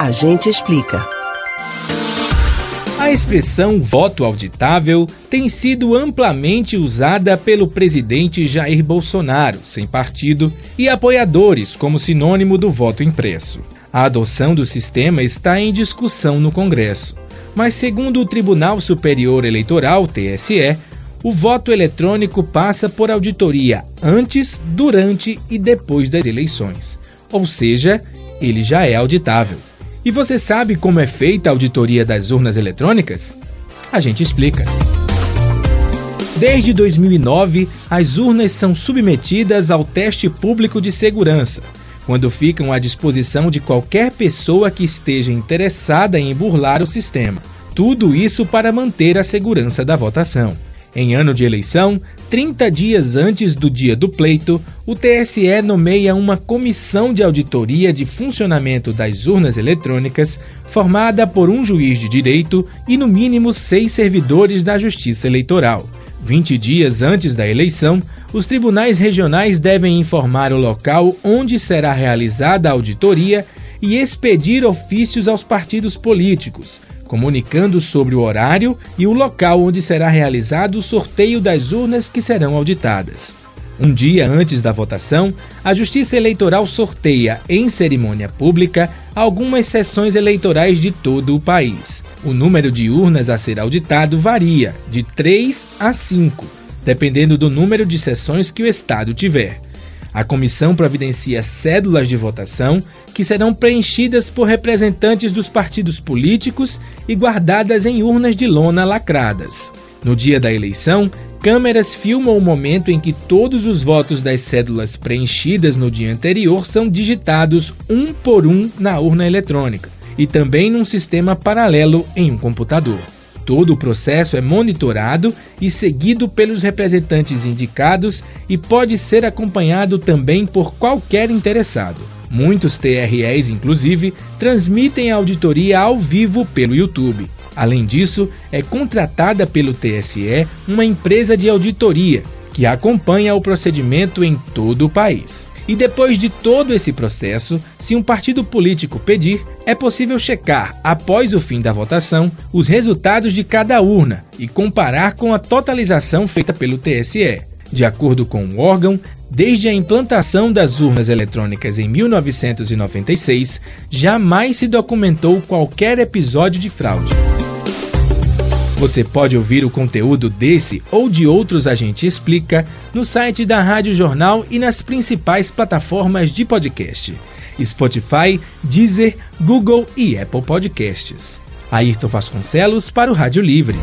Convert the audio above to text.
A gente explica. A expressão voto auditável tem sido amplamente usada pelo presidente Jair Bolsonaro, sem partido, e apoiadores como sinônimo do voto impresso. A adoção do sistema está em discussão no Congresso. Mas, segundo o Tribunal Superior Eleitoral, TSE, o voto eletrônico passa por auditoria antes, durante e depois das eleições. Ou seja, ele já é auditável. E você sabe como é feita a auditoria das urnas eletrônicas? A gente explica. Desde 2009, as urnas são submetidas ao teste público de segurança, quando ficam à disposição de qualquer pessoa que esteja interessada em burlar o sistema. Tudo isso para manter a segurança da votação. Em ano de eleição, 30 dias antes do dia do pleito, o TSE nomeia uma comissão de auditoria de funcionamento das urnas eletrônicas, formada por um juiz de direito e, no mínimo, seis servidores da Justiça Eleitoral. 20 dias antes da eleição, os tribunais regionais devem informar o local onde será realizada a auditoria e expedir ofícios aos partidos políticos comunicando sobre o horário e o local onde será realizado o sorteio das urnas que serão auditadas. Um dia antes da votação, a Justiça Eleitoral sorteia, em cerimônia pública, algumas sessões eleitorais de todo o país. O número de urnas a ser auditado varia de 3 a 5, dependendo do número de sessões que o Estado tiver. A comissão providencia cédulas de votação que serão preenchidas por representantes dos partidos políticos e guardadas em urnas de lona lacradas. No dia da eleição, câmeras filmam o momento em que todos os votos das cédulas preenchidas no dia anterior são digitados um por um na urna eletrônica e também num sistema paralelo em um computador. Todo o processo é monitorado e seguido pelos representantes indicados e pode ser acompanhado também por qualquer interessado. Muitos TREs, inclusive, transmitem a auditoria ao vivo pelo YouTube. Além disso, é contratada pelo TSE uma empresa de auditoria que acompanha o procedimento em todo o país. E depois de todo esse processo, se um partido político pedir, é possível checar, após o fim da votação, os resultados de cada urna e comparar com a totalização feita pelo TSE. De acordo com o órgão, desde a implantação das urnas eletrônicas em 1996, jamais se documentou qualquer episódio de fraude. Você pode ouvir o conteúdo desse ou de outros A Gente Explica no site da Rádio Jornal e nas principais plataformas de podcast: Spotify, Deezer, Google e Apple Podcasts. Ayrton Vasconcelos para o Rádio Livre.